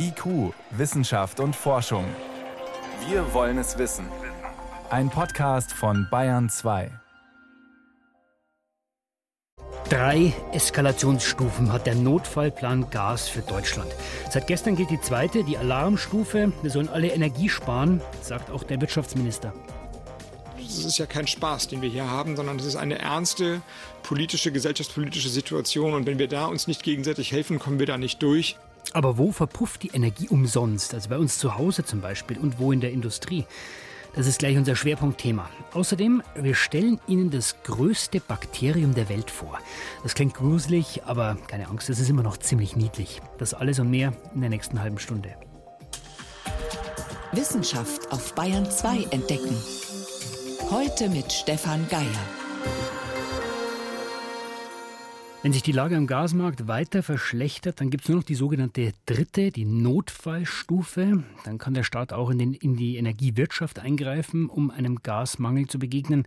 IQ, Wissenschaft und Forschung. Wir wollen es wissen. Ein Podcast von Bayern 2. Drei Eskalationsstufen hat der Notfallplan Gas für Deutschland. Seit gestern gilt die zweite, die Alarmstufe. Wir sollen alle Energie sparen, sagt auch der Wirtschaftsminister. Es ist ja kein Spaß, den wir hier haben, sondern es ist eine ernste politische, gesellschaftspolitische Situation. Und wenn wir da uns nicht gegenseitig helfen, kommen wir da nicht durch. Aber wo verpufft die Energie umsonst? Also bei uns zu Hause zum Beispiel und wo in der Industrie? Das ist gleich unser Schwerpunktthema. Außerdem, wir stellen Ihnen das größte Bakterium der Welt vor. Das klingt gruselig, aber keine Angst, es ist immer noch ziemlich niedlich. Das alles und mehr in der nächsten halben Stunde. Wissenschaft auf Bayern 2 entdecken. Heute mit Stefan Geier. Wenn sich die Lage am Gasmarkt weiter verschlechtert, dann gibt es nur noch die sogenannte dritte, die Notfallstufe. Dann kann der Staat auch in, den, in, die Energiewirtschaft eingreifen, um einem Gasmangel zu begegnen.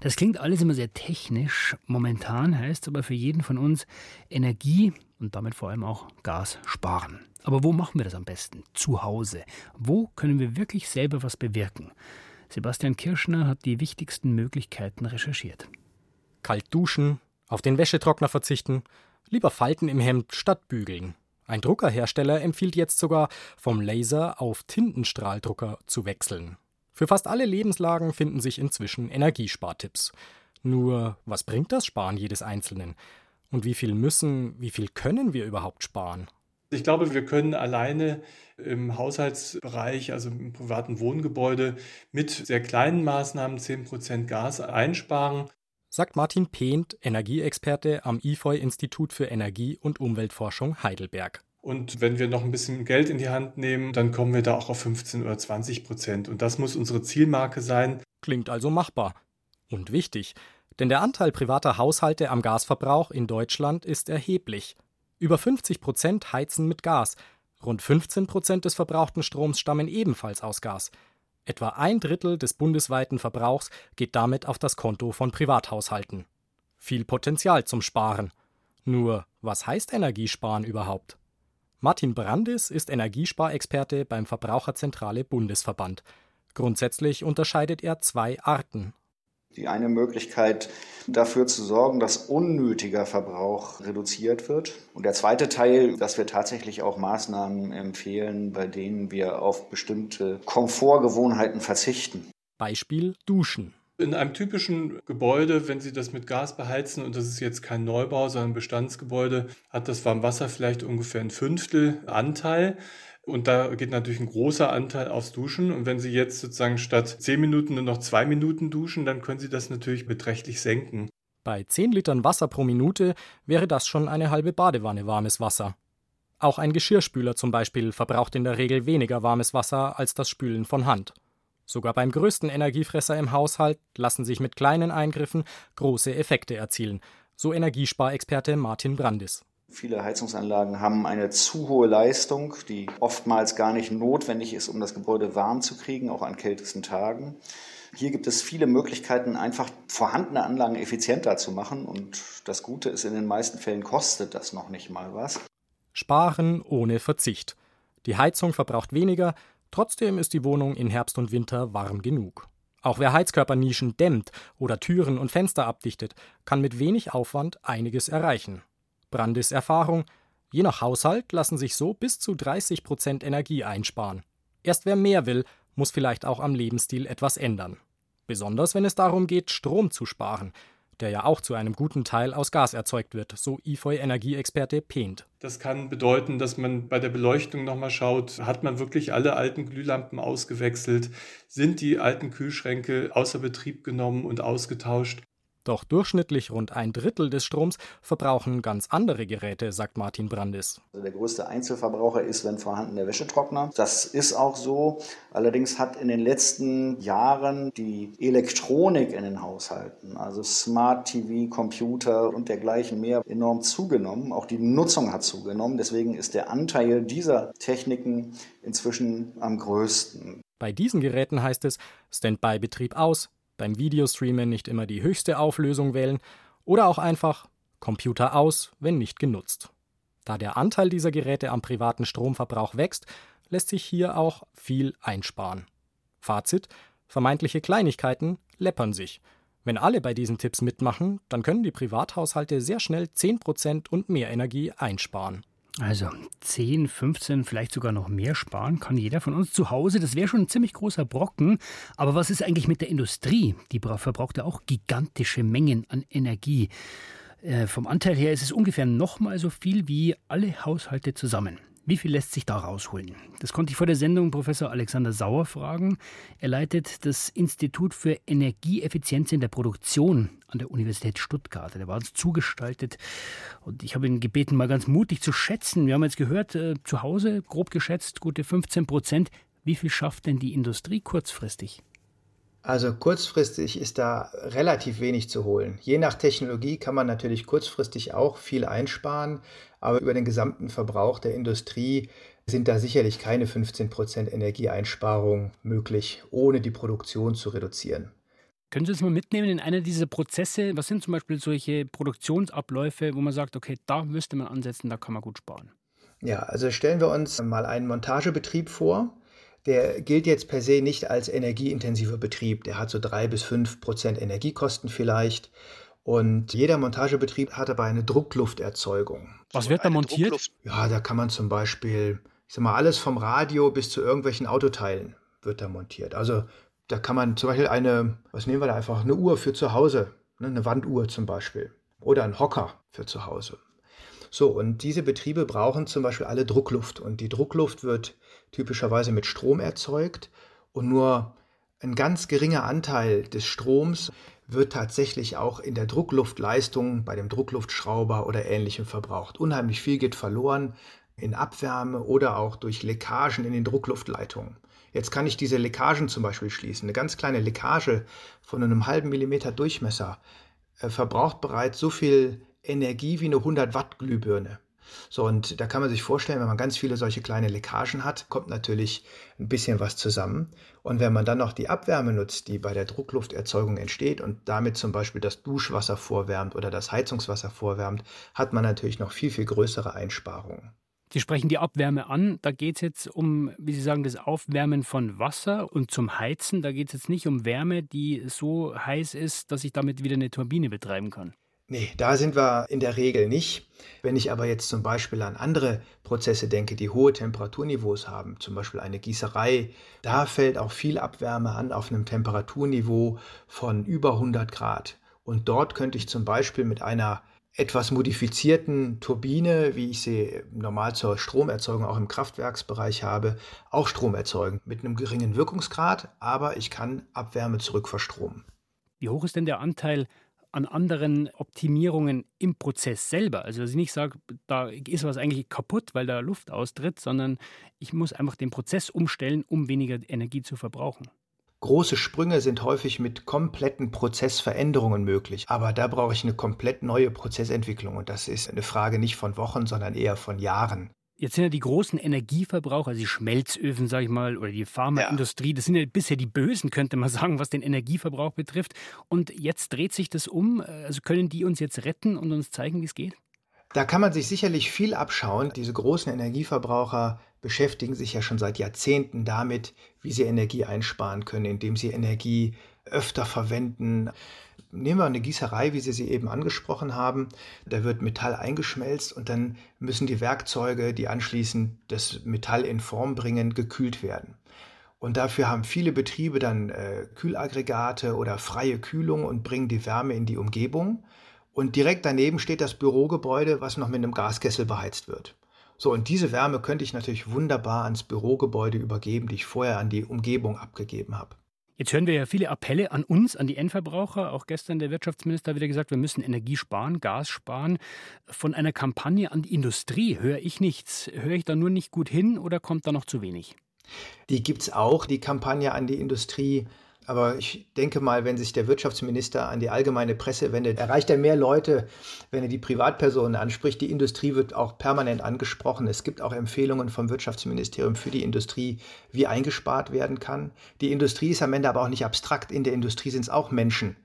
Das klingt alles immer sehr technisch. Momentan heißt es aber für jeden von uns Energie und damit vor allem auch Gas sparen. Aber wo machen wir das am besten? Zu Hause. Wo können wir wirklich selber was bewirken? Sebastian Kirschner hat die wichtigsten Möglichkeiten recherchiert. Kalt duschen, auf den Wäschetrockner verzichten, lieber Falten im Hemd statt bügeln. Ein Druckerhersteller empfiehlt jetzt sogar, vom Laser auf Tintenstrahldrucker zu wechseln. Für fast alle Lebenslagen finden sich inzwischen Energiespartipps. Nur, was bringt das Sparen jedes Einzelnen? Und wie viel müssen, wie viel können wir überhaupt sparen? Ich glaube, wir können alleine im Haushaltsbereich, also im privaten Wohngebäude, mit sehr kleinen Maßnahmen 10% Gas einsparen sagt Martin Pehnt, Energieexperte am IFOI-Institut für Energie- und Umweltforschung Heidelberg. Und wenn wir noch ein bisschen Geld in die Hand nehmen, dann kommen wir da auch auf 15 oder 20 Prozent. Und das muss unsere Zielmarke sein. Klingt also machbar. Und wichtig, denn der Anteil privater Haushalte am Gasverbrauch in Deutschland ist erheblich. Über 50 Prozent heizen mit Gas. Rund 15 Prozent des verbrauchten Stroms stammen ebenfalls aus Gas. Etwa ein Drittel des bundesweiten Verbrauchs geht damit auf das Konto von Privathaushalten. Viel Potenzial zum Sparen. Nur, was heißt Energiesparen überhaupt? Martin Brandis ist Energiesparexperte beim Verbraucherzentrale Bundesverband. Grundsätzlich unterscheidet er zwei Arten die eine Möglichkeit, dafür zu sorgen, dass unnötiger Verbrauch reduziert wird. Und der zweite Teil, dass wir tatsächlich auch Maßnahmen empfehlen, bei denen wir auf bestimmte Komfortgewohnheiten verzichten. Beispiel Duschen. In einem typischen Gebäude, wenn Sie das mit Gas beheizen, und das ist jetzt kein Neubau, sondern ein Bestandsgebäude, hat das Warmwasser vielleicht ungefähr ein Fünftel Anteil. Und da geht natürlich ein großer Anteil aufs Duschen. Und wenn Sie jetzt sozusagen statt zehn Minuten nur noch zwei Minuten duschen, dann können Sie das natürlich beträchtlich senken. Bei 10 Litern Wasser pro Minute wäre das schon eine halbe Badewanne warmes Wasser. Auch ein Geschirrspüler zum Beispiel verbraucht in der Regel weniger warmes Wasser als das Spülen von Hand. Sogar beim größten Energiefresser im Haushalt lassen sich mit kleinen Eingriffen große Effekte erzielen, so Energiesparexperte Martin Brandis. Viele Heizungsanlagen haben eine zu hohe Leistung, die oftmals gar nicht notwendig ist, um das Gebäude warm zu kriegen, auch an kältesten Tagen. Hier gibt es viele Möglichkeiten, einfach vorhandene Anlagen effizienter zu machen. Und das Gute ist, in den meisten Fällen kostet das noch nicht mal was. Sparen ohne Verzicht. Die Heizung verbraucht weniger, trotzdem ist die Wohnung in Herbst und Winter warm genug. Auch wer Heizkörpernischen dämmt oder Türen und Fenster abdichtet, kann mit wenig Aufwand einiges erreichen. Brandis Erfahrung, je nach Haushalt lassen sich so bis zu 30 Prozent Energie einsparen. Erst wer mehr will, muss vielleicht auch am Lebensstil etwas ändern. Besonders wenn es darum geht, Strom zu sparen, der ja auch zu einem guten Teil aus Gas erzeugt wird, so IFOI-Energieexperte Pehnt. Das kann bedeuten, dass man bei der Beleuchtung nochmal schaut, hat man wirklich alle alten Glühlampen ausgewechselt, sind die alten Kühlschränke außer Betrieb genommen und ausgetauscht. Doch durchschnittlich rund ein Drittel des Stroms verbrauchen ganz andere Geräte, sagt Martin Brandis. Also der größte Einzelverbraucher ist, wenn vorhanden, der Wäschetrockner. Das ist auch so. Allerdings hat in den letzten Jahren die Elektronik in den Haushalten, also Smart TV, Computer und dergleichen mehr, enorm zugenommen. Auch die Nutzung hat zugenommen. Deswegen ist der Anteil dieser Techniken inzwischen am größten. Bei diesen Geräten heißt es Standby-Betrieb aus, beim Videostreamen nicht immer die höchste Auflösung wählen oder auch einfach Computer aus, wenn nicht genutzt. Da der Anteil dieser Geräte am privaten Stromverbrauch wächst, lässt sich hier auch viel einsparen. Fazit: Vermeintliche Kleinigkeiten läppern sich. Wenn alle bei diesen Tipps mitmachen, dann können die Privathaushalte sehr schnell 10% und mehr Energie einsparen. Also 10, 15, vielleicht sogar noch mehr sparen kann jeder von uns zu Hause. Das wäre schon ein ziemlich großer Brocken. Aber was ist eigentlich mit der Industrie? Die verbraucht ja auch gigantische Mengen an Energie. Äh, vom Anteil her ist es ungefähr nochmal so viel wie alle Haushalte zusammen. Wie viel lässt sich da rausholen? Das konnte ich vor der Sendung Professor Alexander Sauer fragen. Er leitet das Institut für Energieeffizienz in der Produktion an der Universität Stuttgart. Der war uns zugestaltet und ich habe ihn gebeten, mal ganz mutig zu schätzen. Wir haben jetzt gehört, äh, zu Hause grob geschätzt gute 15 Prozent. Wie viel schafft denn die Industrie kurzfristig? Also kurzfristig ist da relativ wenig zu holen. Je nach Technologie kann man natürlich kurzfristig auch viel einsparen, aber über den gesamten Verbrauch der Industrie sind da sicherlich keine 15 Prozent Energieeinsparung möglich, ohne die Produktion zu reduzieren. Können Sie uns mal mitnehmen in einer dieser Prozesse? Was sind zum Beispiel solche Produktionsabläufe, wo man sagt, okay, da müsste man ansetzen, da kann man gut sparen? Ja, also stellen wir uns mal einen Montagebetrieb vor der gilt jetzt per se nicht als energieintensiver Betrieb. Der hat so drei bis fünf Prozent Energiekosten vielleicht. Und jeder Montagebetrieb hat aber eine Drucklufterzeugung. Was wird da montiert? Ja, da kann man zum Beispiel, ich sag mal, alles vom Radio bis zu irgendwelchen Autoteilen wird da montiert. Also da kann man zum Beispiel eine, was nehmen wir da einfach, eine Uhr für zu Hause, ne, eine Wanduhr zum Beispiel. Oder ein Hocker für zu Hause. So, und diese Betriebe brauchen zum Beispiel alle Druckluft. Und die Druckluft wird typischerweise mit Strom erzeugt. Und nur ein ganz geringer Anteil des Stroms wird tatsächlich auch in der Druckluftleistung bei dem Druckluftschrauber oder ähnlichem verbraucht. Unheimlich viel geht verloren in Abwärme oder auch durch Leckagen in den Druckluftleitungen. Jetzt kann ich diese Leckagen zum Beispiel schließen. Eine ganz kleine Leckage von einem halben Millimeter Durchmesser äh, verbraucht bereits so viel Energie wie eine 100 Watt Glühbirne. So, und da kann man sich vorstellen, wenn man ganz viele solche kleine Leckagen hat, kommt natürlich ein bisschen was zusammen. Und wenn man dann noch die Abwärme nutzt, die bei der Drucklufterzeugung entsteht und damit zum Beispiel das Duschwasser vorwärmt oder das Heizungswasser vorwärmt, hat man natürlich noch viel, viel größere Einsparungen. Sie sprechen die Abwärme an. Da geht es jetzt um, wie Sie sagen, das Aufwärmen von Wasser und zum Heizen. Da geht es jetzt nicht um Wärme, die so heiß ist, dass ich damit wieder eine Turbine betreiben kann. Nee, da sind wir in der Regel nicht. Wenn ich aber jetzt zum Beispiel an andere Prozesse denke, die hohe Temperaturniveaus haben, zum Beispiel eine Gießerei, da fällt auch viel Abwärme an auf einem Temperaturniveau von über 100 Grad. Und dort könnte ich zum Beispiel mit einer etwas modifizierten Turbine, wie ich sie normal zur Stromerzeugung auch im Kraftwerksbereich habe, auch Strom erzeugen. Mit einem geringen Wirkungsgrad, aber ich kann Abwärme zurückverstromen. Wie hoch ist denn der Anteil an anderen Optimierungen im Prozess selber. Also dass ich nicht sage, da ist was eigentlich kaputt, weil da Luft austritt, sondern ich muss einfach den Prozess umstellen, um weniger Energie zu verbrauchen. Große Sprünge sind häufig mit kompletten Prozessveränderungen möglich, aber da brauche ich eine komplett neue Prozessentwicklung und das ist eine Frage nicht von Wochen, sondern eher von Jahren. Jetzt sind ja die großen Energieverbraucher, also die Schmelzöfen, sage ich mal, oder die Pharmaindustrie, ja. das sind ja bisher die Bösen, könnte man sagen, was den Energieverbrauch betrifft. Und jetzt dreht sich das um. Also können die uns jetzt retten und uns zeigen, wie es geht? Da kann man sich sicherlich viel abschauen. Diese großen Energieverbraucher beschäftigen sich ja schon seit Jahrzehnten damit, wie sie Energie einsparen können, indem sie Energie öfter verwenden. Nehmen wir eine Gießerei, wie Sie sie eben angesprochen haben. Da wird Metall eingeschmelzt und dann müssen die Werkzeuge, die anschließend das Metall in Form bringen, gekühlt werden. Und dafür haben viele Betriebe dann äh, Kühlaggregate oder freie Kühlung und bringen die Wärme in die Umgebung. Und direkt daneben steht das Bürogebäude, was noch mit einem Gaskessel beheizt wird. So, und diese Wärme könnte ich natürlich wunderbar ans Bürogebäude übergeben, die ich vorher an die Umgebung abgegeben habe. Jetzt hören wir ja viele Appelle an uns, an die Endverbraucher. Auch gestern der Wirtschaftsminister wieder gesagt, wir müssen Energie sparen, Gas sparen. Von einer Kampagne an die Industrie höre ich nichts. Höre ich da nur nicht gut hin oder kommt da noch zu wenig? Die gibt es auch, die Kampagne an die Industrie. Aber ich denke mal, wenn sich der Wirtschaftsminister an die allgemeine Presse wendet, erreicht er mehr Leute, wenn er die Privatpersonen anspricht. Die Industrie wird auch permanent angesprochen. Es gibt auch Empfehlungen vom Wirtschaftsministerium für die Industrie, wie eingespart werden kann. Die Industrie ist am Ende aber auch nicht abstrakt. In der Industrie sind es auch Menschen,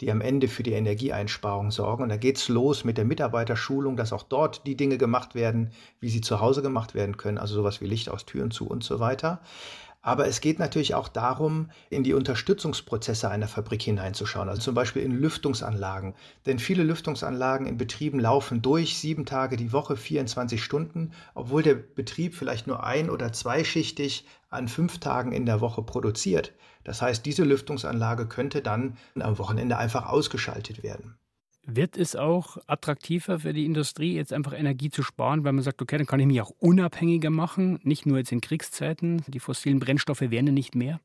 die am Ende für die Energieeinsparung sorgen. Und da geht es los mit der Mitarbeiterschulung, dass auch dort die Dinge gemacht werden, wie sie zu Hause gemacht werden können, also sowas wie Licht aus Türen zu und so weiter. Aber es geht natürlich auch darum, in die Unterstützungsprozesse einer Fabrik hineinzuschauen, also zum Beispiel in Lüftungsanlagen. Denn viele Lüftungsanlagen in Betrieben laufen durch sieben Tage die Woche, 24 Stunden, obwohl der Betrieb vielleicht nur ein- oder zweischichtig an fünf Tagen in der Woche produziert. Das heißt, diese Lüftungsanlage könnte dann am Wochenende einfach ausgeschaltet werden. Wird es auch attraktiver für die Industrie, jetzt einfach Energie zu sparen, weil man sagt, okay, dann kann ich mich auch unabhängiger machen, nicht nur jetzt in Kriegszeiten, die fossilen Brennstoffe werden nicht mehr?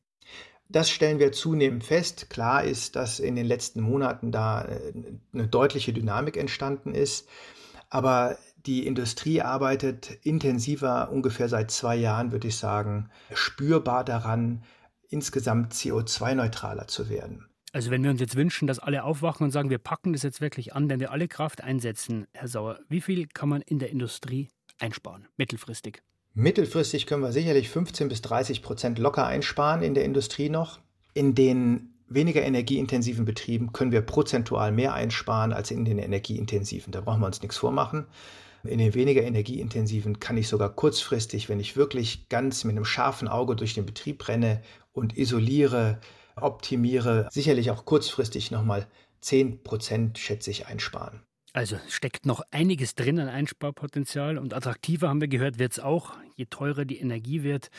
Das stellen wir zunehmend fest. Klar ist, dass in den letzten Monaten da äh, eine deutliche Dynamik entstanden ist. Aber die Industrie arbeitet intensiver, ungefähr seit zwei Jahren, würde ich sagen, spürbar daran, insgesamt CO2-neutraler zu werden. Also wenn wir uns jetzt wünschen, dass alle aufwachen und sagen, wir packen das jetzt wirklich an, wenn wir alle Kraft einsetzen, Herr Sauer, wie viel kann man in der Industrie einsparen, mittelfristig? Mittelfristig können wir sicherlich 15 bis 30 Prozent locker einsparen in der Industrie noch. In den weniger energieintensiven Betrieben können wir prozentual mehr einsparen als in den energieintensiven. Da brauchen wir uns nichts vormachen. In den weniger energieintensiven kann ich sogar kurzfristig, wenn ich wirklich ganz mit einem scharfen Auge durch den Betrieb renne und isoliere, optimiere, sicherlich auch kurzfristig nochmal 10 Prozent, schätze ich, einsparen. Also steckt noch einiges drin an Einsparpotenzial und attraktiver haben wir gehört, wird es auch, je teurer die Energie wird.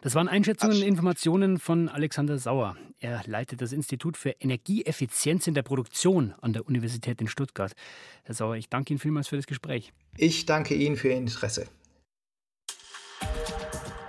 Das waren Einschätzungen und Informationen von Alexander Sauer. Er leitet das Institut für Energieeffizienz in der Produktion an der Universität in Stuttgart. Herr Sauer, ich danke Ihnen vielmals für das Gespräch. Ich danke Ihnen für Ihr Interesse.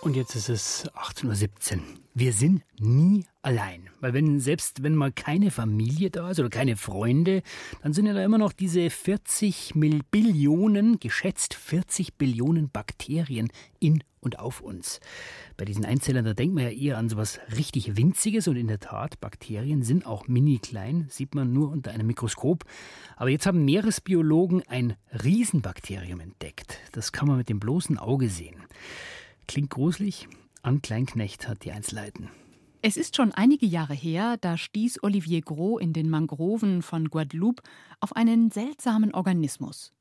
Und jetzt ist es 18.17 Uhr. Wir sind nie allein. Weil wenn, selbst wenn mal keine Familie da ist oder keine Freunde, dann sind ja da immer noch diese 40 Billionen, geschätzt 40 Billionen Bakterien in und auf uns. Bei diesen Einzellern, da denkt man ja eher an so was richtig Winziges und in der Tat, Bakterien sind auch mini klein, sieht man nur unter einem Mikroskop. Aber jetzt haben Meeresbiologen ein Riesenbakterium entdeckt. Das kann man mit dem bloßen Auge sehen. Klingt gruselig, Ann Kleinknecht hat die Einzelheiten. Es ist schon einige Jahre her, da stieß Olivier Gros in den Mangroven von Guadeloupe auf einen seltsamen Organismus.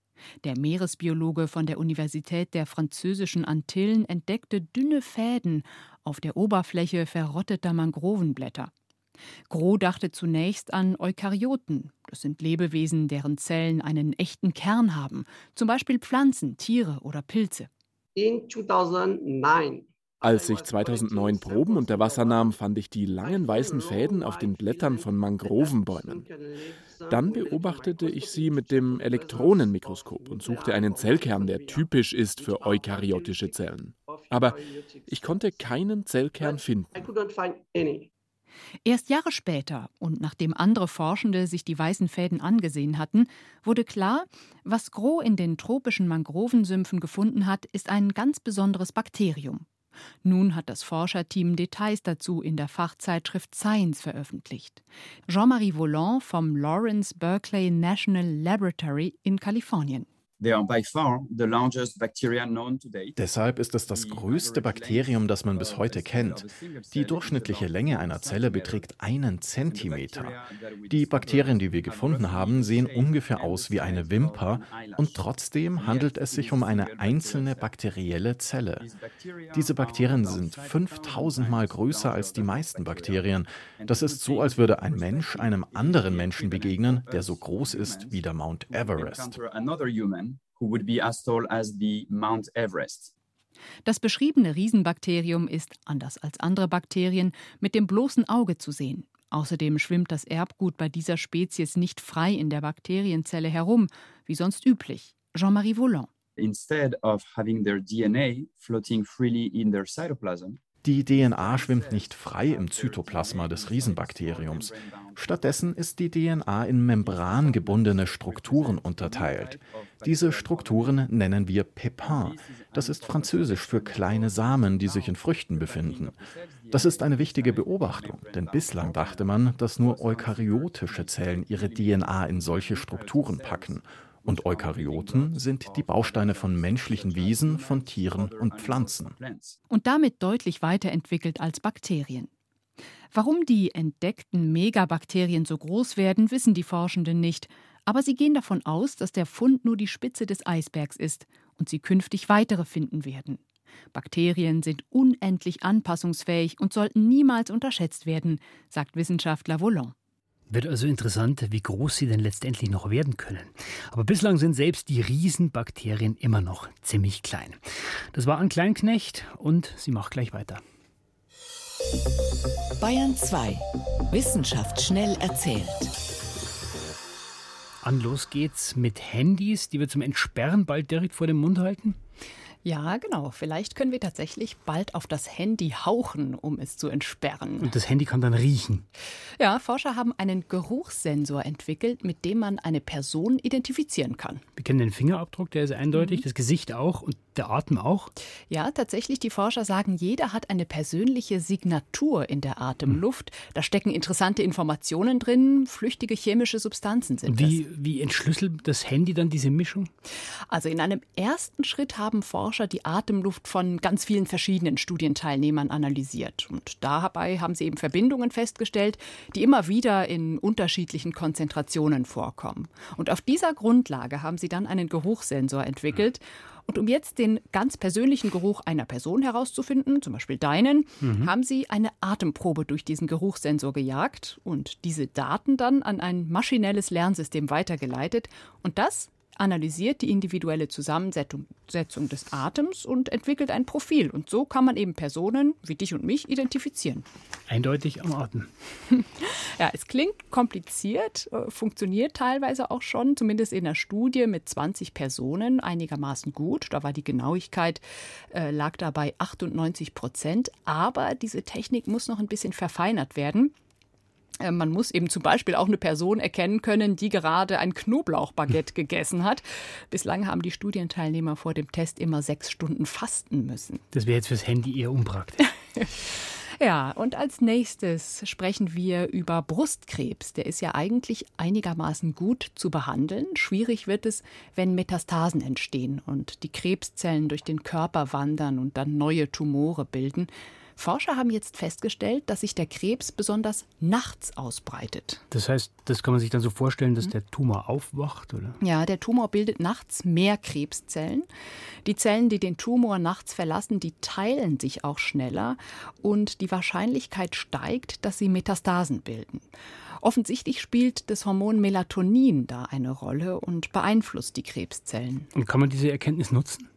Der Meeresbiologe von der Universität der französischen Antillen entdeckte dünne Fäden auf der Oberfläche verrotteter Mangrovenblätter. Gros dachte zunächst an Eukaryoten. Das sind Lebewesen, deren Zellen einen echten Kern haben, zum Beispiel Pflanzen, Tiere oder Pilze. In 2009, als ich 2009 Proben unter Wasser nahm, fand ich die langen weißen Fäden auf den Blättern von Mangrovenbäumen. Dann beobachtete ich sie mit dem Elektronenmikroskop und suchte einen Zellkern, der typisch ist für eukaryotische Zellen. Aber ich konnte keinen Zellkern finden. Erst Jahre später und nachdem andere Forschende sich die weißen Fäden angesehen hatten, wurde klar, was Gros in den tropischen Mangrovensümpfen gefunden hat, ist ein ganz besonderes Bakterium. Nun hat das Forscherteam Details dazu in der Fachzeitschrift Science veröffentlicht. Jean-Marie Volant vom Lawrence Berkeley National Laboratory in Kalifornien. Deshalb ist es das größte Bakterium, das man bis heute kennt. Die durchschnittliche Länge einer Zelle beträgt einen Zentimeter. Die Bakterien, die wir gefunden haben, sehen ungefähr aus wie eine Wimper und trotzdem handelt es sich um eine einzelne bakterielle Zelle. Diese Bakterien sind 5000 Mal größer als die meisten Bakterien. Das ist so, als würde ein Mensch einem anderen Menschen begegnen, der so groß ist wie der Mount Everest who would be as tall as the Mount Everest. Das beschriebene Riesenbakterium ist, anders als andere Bakterien, mit dem bloßen Auge zu sehen. Außerdem schwimmt das Erbgut bei dieser Spezies nicht frei in der Bakterienzelle herum, wie sonst üblich. Jean-Marie Volant. Instead of having their DNA floating freely in their cytoplasm, Die DNA schwimmt nicht frei im Zytoplasma des Riesenbakteriums. Stattdessen ist die DNA in membrangebundene Strukturen unterteilt. Diese Strukturen nennen wir Pépins. Das ist französisch für kleine Samen, die sich in Früchten befinden. Das ist eine wichtige Beobachtung, denn bislang dachte man, dass nur eukaryotische Zellen ihre DNA in solche Strukturen packen. Und Eukaryoten sind die Bausteine von menschlichen Wesen, von Tieren und Pflanzen. Und damit deutlich weiterentwickelt als Bakterien. Warum die entdeckten Megabakterien so groß werden, wissen die Forschenden nicht. Aber sie gehen davon aus, dass der Fund nur die Spitze des Eisbergs ist und sie künftig weitere finden werden. Bakterien sind unendlich anpassungsfähig und sollten niemals unterschätzt werden, sagt Wissenschaftler Volant. Wird also interessant, wie groß sie denn letztendlich noch werden können. Aber bislang sind selbst die Riesenbakterien immer noch ziemlich klein. Das war Ann Kleinknecht und sie macht gleich weiter. Bayern 2. Wissenschaft schnell erzählt. An los geht's mit Handys, die wir zum Entsperren bald direkt vor dem Mund halten. Ja, genau. Vielleicht können wir tatsächlich bald auf das Handy hauchen, um es zu entsperren. Und das Handy kann dann riechen. Ja, Forscher haben einen Geruchssensor entwickelt, mit dem man eine Person identifizieren kann. Wir kennen den Fingerabdruck, der ist eindeutig, mhm. das Gesicht auch und der Atem auch? Ja, tatsächlich. Die Forscher sagen, jeder hat eine persönliche Signatur in der Atemluft. Da stecken interessante Informationen drin, flüchtige chemische Substanzen sind wie, das. Wie entschlüsselt das Handy dann diese Mischung? Also in einem ersten Schritt haben Forscher die Atemluft von ganz vielen verschiedenen Studienteilnehmern analysiert. Und dabei haben sie eben Verbindungen festgestellt, die immer wieder in unterschiedlichen Konzentrationen vorkommen. Und auf dieser Grundlage haben sie dann einen Geruchssensor entwickelt. Mhm und um jetzt den ganz persönlichen Geruch einer Person herauszufinden, zum Beispiel deinen, mhm. haben sie eine Atemprobe durch diesen Geruchssensor gejagt und diese Daten dann an ein maschinelles Lernsystem weitergeleitet. Und das analysiert die individuelle Zusammensetzung des Atems und entwickelt ein Profil. Und so kann man eben Personen wie dich und mich identifizieren. Eindeutig am Atem. ja, es klingt kompliziert, äh, funktioniert teilweise auch schon, zumindest in der Studie mit 20 Personen einigermaßen gut. Da war die Genauigkeit, äh, lag da bei 98 Prozent. Aber diese Technik muss noch ein bisschen verfeinert werden. Äh, man muss eben zum Beispiel auch eine Person erkennen können, die gerade ein Knoblauchbaguette gegessen hat. Bislang haben die Studienteilnehmer vor dem Test immer sechs Stunden fasten müssen. Das wäre jetzt fürs Handy eher unpraktisch. Ja, und als nächstes sprechen wir über Brustkrebs. Der ist ja eigentlich einigermaßen gut zu behandeln. Schwierig wird es, wenn Metastasen entstehen und die Krebszellen durch den Körper wandern und dann neue Tumore bilden. Forscher haben jetzt festgestellt, dass sich der Krebs besonders nachts ausbreitet. Das heißt, das kann man sich dann so vorstellen, dass mhm. der Tumor aufwacht, oder? Ja, der Tumor bildet nachts mehr Krebszellen. Die Zellen, die den Tumor nachts verlassen, die teilen sich auch schneller und die Wahrscheinlichkeit steigt, dass sie Metastasen bilden. Offensichtlich spielt das Hormon Melatonin da eine Rolle und beeinflusst die Krebszellen. Und kann man diese Erkenntnis nutzen?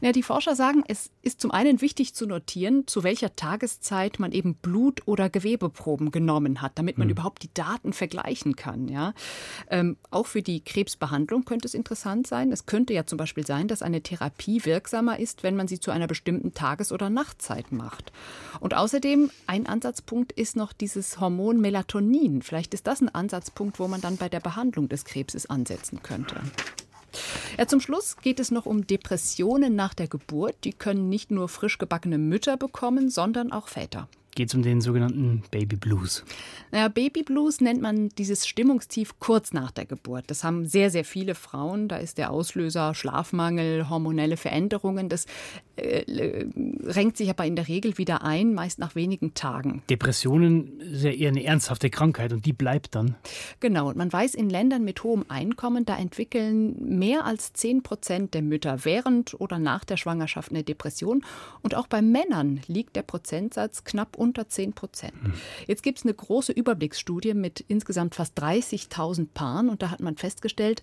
Ja, die Forscher sagen, es ist zum einen wichtig zu notieren, zu welcher Tageszeit man eben Blut- oder Gewebeproben genommen hat, damit man mhm. überhaupt die Daten vergleichen kann. Ja? Ähm, auch für die Krebsbehandlung könnte es interessant sein. Es könnte ja zum Beispiel sein, dass eine Therapie wirksamer ist, wenn man sie zu einer bestimmten Tages- oder Nachtzeit macht. Und außerdem, ein Ansatzpunkt ist noch dieses Hormon Melatonin. Vielleicht ist das ein Ansatzpunkt, wo man dann bei der Behandlung des Krebses ansetzen könnte. Ja, zum Schluss geht es noch um Depressionen nach der Geburt. Die können nicht nur frisch gebackene Mütter bekommen, sondern auch Väter geht es um den sogenannten Baby Blues. Naja, Baby Blues nennt man dieses Stimmungstief kurz nach der Geburt. Das haben sehr, sehr viele Frauen. Da ist der Auslöser Schlafmangel, hormonelle Veränderungen. Das äh, äh, renkt sich aber in der Regel wieder ein, meist nach wenigen Tagen. Depressionen ist ja eher eine ernsthafte Krankheit und die bleibt dann. Genau. Und man weiß, in Ländern mit hohem Einkommen, da entwickeln mehr als 10 Prozent der Mütter während oder nach der Schwangerschaft eine Depression. Und auch bei Männern liegt der Prozentsatz knapp unter 10 Prozent. Jetzt gibt es eine große Überblicksstudie mit insgesamt fast 30.000 Paaren und da hat man festgestellt,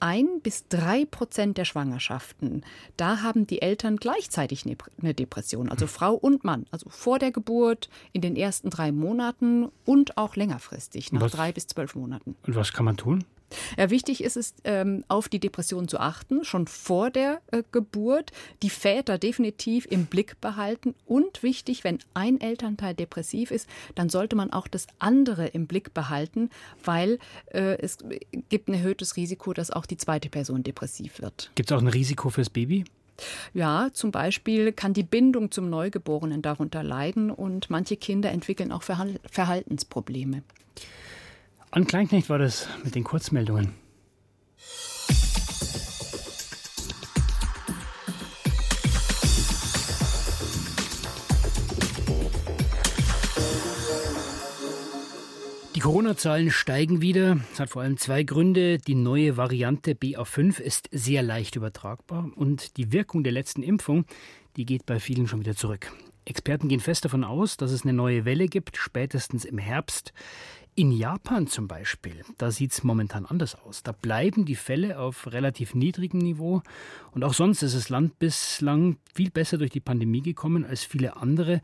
ein bis drei Prozent der Schwangerschaften, da haben die Eltern gleichzeitig ne-, eine Depression, also Frau und Mann, also vor der Geburt, in den ersten drei Monaten und auch längerfristig, nach was, drei bis zwölf Monaten. Und was kann man tun? Ja, wichtig ist es, ähm, auf die Depression zu achten, schon vor der äh, Geburt, die Väter definitiv im Blick behalten und wichtig, wenn ein Elternteil depressiv ist, dann sollte man auch das andere im Blick behalten, weil äh, es gibt ein erhöhtes Risiko, dass auch die zweite Person depressiv wird. Gibt es auch ein Risiko fürs Baby? Ja, zum Beispiel kann die Bindung zum Neugeborenen darunter leiden und manche Kinder entwickeln auch Verhaltensprobleme. An Kleinknecht war das mit den Kurzmeldungen. Die Corona-Zahlen steigen wieder. Es hat vor allem zwei Gründe. Die neue Variante BA5 ist sehr leicht übertragbar und die Wirkung der letzten Impfung, die geht bei vielen schon wieder zurück. Experten gehen fest davon aus, dass es eine neue Welle gibt, spätestens im Herbst. In Japan zum Beispiel, da sieht es momentan anders aus. Da bleiben die Fälle auf relativ niedrigem Niveau. Und auch sonst ist das Land bislang viel besser durch die Pandemie gekommen als viele andere.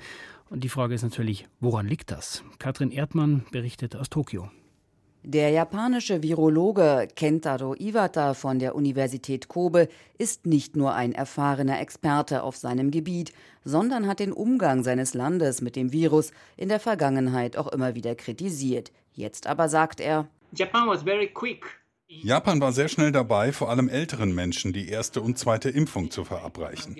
Und die Frage ist natürlich, woran liegt das? Katrin Erdmann berichtet aus Tokio. Der japanische Virologe Kentaro Iwata von der Universität Kobe ist nicht nur ein erfahrener Experte auf seinem Gebiet, sondern hat den Umgang seines Landes mit dem Virus in der Vergangenheit auch immer wieder kritisiert. Jetzt aber sagt er, Japan war sehr schnell dabei, vor allem älteren Menschen die erste und zweite Impfung zu verabreichen.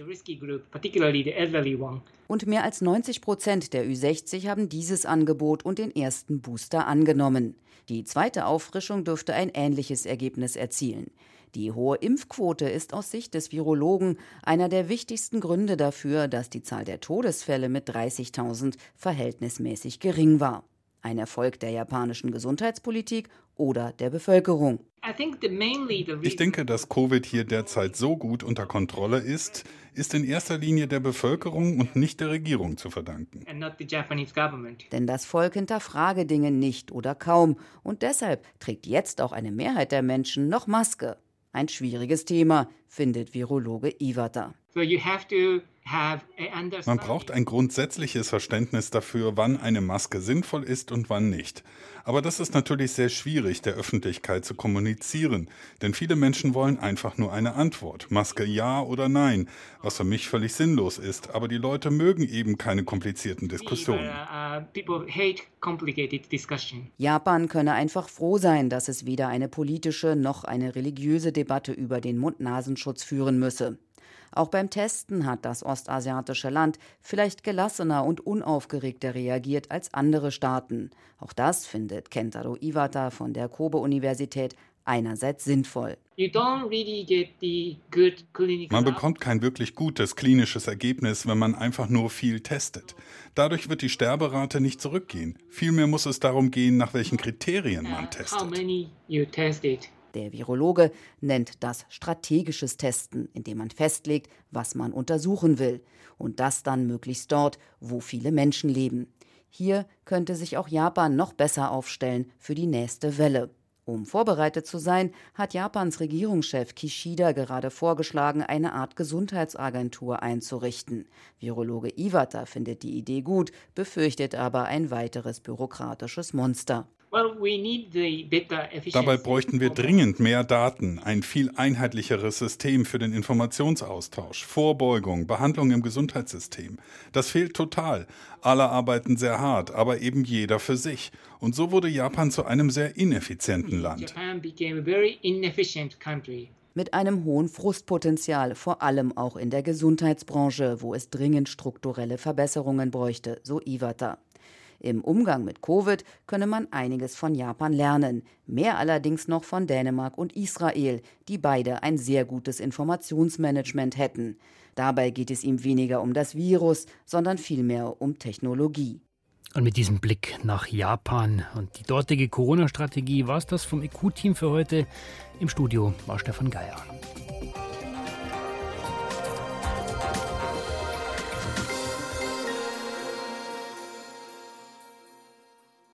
Und mehr als 90 Prozent der Ü60 haben dieses Angebot und den ersten Booster angenommen. Die zweite Auffrischung dürfte ein ähnliches Ergebnis erzielen. Die hohe Impfquote ist aus Sicht des Virologen einer der wichtigsten Gründe dafür, dass die Zahl der Todesfälle mit 30.000 verhältnismäßig gering war ein Erfolg der japanischen Gesundheitspolitik oder der Bevölkerung. Ich denke, dass Covid hier derzeit so gut unter Kontrolle ist, ist in erster Linie der Bevölkerung und nicht der Regierung zu verdanken. Denn das Volk hinterfrage Dinge nicht oder kaum und deshalb trägt jetzt auch eine Mehrheit der Menschen noch Maske. Ein schwieriges Thema, findet Virologe Iwata. So you have to man braucht ein grundsätzliches Verständnis dafür, wann eine Maske sinnvoll ist und wann nicht. Aber das ist natürlich sehr schwierig, der Öffentlichkeit zu kommunizieren, denn viele Menschen wollen einfach nur eine Antwort, Maske ja oder nein, was für mich völlig sinnlos ist, aber die Leute mögen eben keine komplizierten Diskussionen. Uh, Japan könne einfach froh sein, dass es weder eine politische noch eine religiöse Debatte über den Mund-Nasenschutz führen müsse. Auch beim Testen hat das ostasiatische Land vielleicht gelassener und unaufgeregter reagiert als andere Staaten. Auch das findet Kentaro Iwata von der Kobe-Universität einerseits sinnvoll. Man bekommt kein wirklich gutes klinisches Ergebnis, wenn man einfach nur viel testet. Dadurch wird die Sterberate nicht zurückgehen. Vielmehr muss es darum gehen, nach welchen Kriterien man testet. Der Virologe nennt das strategisches Testen, indem man festlegt, was man untersuchen will. Und das dann möglichst dort, wo viele Menschen leben. Hier könnte sich auch Japan noch besser aufstellen für die nächste Welle. Um vorbereitet zu sein, hat Japans Regierungschef Kishida gerade vorgeschlagen, eine Art Gesundheitsagentur einzurichten. Virologe Iwata findet die Idee gut, befürchtet aber ein weiteres bürokratisches Monster. Dabei bräuchten wir dringend mehr Daten, ein viel einheitlicheres System für den Informationsaustausch, Vorbeugung, Behandlung im Gesundheitssystem. Das fehlt total. Alle arbeiten sehr hart, aber eben jeder für sich. Und so wurde Japan zu einem sehr ineffizienten Land. Mit einem hohen Frustpotenzial, vor allem auch in der Gesundheitsbranche, wo es dringend strukturelle Verbesserungen bräuchte, so Iwata. Im Umgang mit Covid könne man einiges von Japan lernen, mehr allerdings noch von Dänemark und Israel, die beide ein sehr gutes Informationsmanagement hätten. Dabei geht es ihm weniger um das Virus, sondern vielmehr um Technologie. Und mit diesem Blick nach Japan und die dortige Corona-Strategie war es das vom EQ-Team für heute. Im Studio war Stefan Geier.